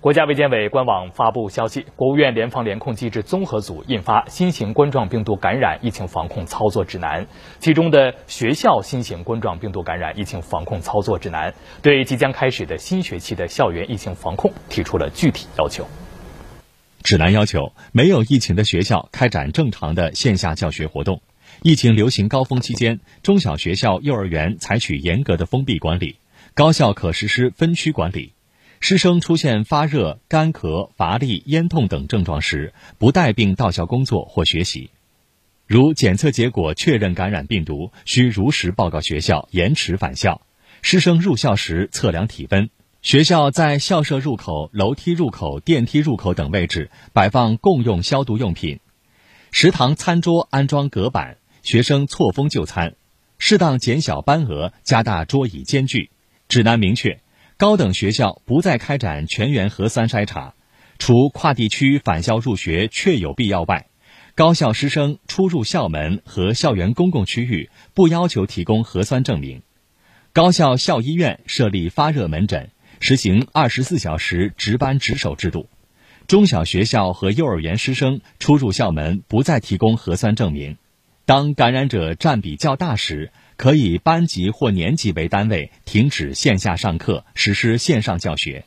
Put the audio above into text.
国家卫健委官网发布消息，国务院联防联控机制综合组印发《新型冠状病毒感染疫情防控操作指南》，其中的学校新型冠状病毒感染疫情防控操作指南，对即将开始的新学期的校园疫情防控提出了具体要求。指南要求，没有疫情的学校开展正常的线下教学活动；疫情流行高峰期间，中小学校、幼儿园采取严格的封闭管理，高校可实施分区管理。师生出现发热、干咳、乏力、咽痛等症状时，不带病到校工作或学习。如检测结果确认感染病毒，需如实报告学校，延迟返校。师生入校时测量体温。学校在校舍入口、楼梯入口、电梯入口等位置摆放共用消毒用品。食堂餐桌安装隔板，学生错峰就餐。适当减小班额，加大桌椅间距。指南明确。高等学校不再开展全员核酸筛查，除跨地区返校入学确有必要外，高校师生出入校门和校园公共区域不要求提供核酸证明。高校校医院设立发热门诊，实行二十四小时值班值守制度。中小学校和幼儿园师生出入校门不再提供核酸证明。当感染者占比较大时，可以班级或年级为单位停止线下上课，实施线上教学。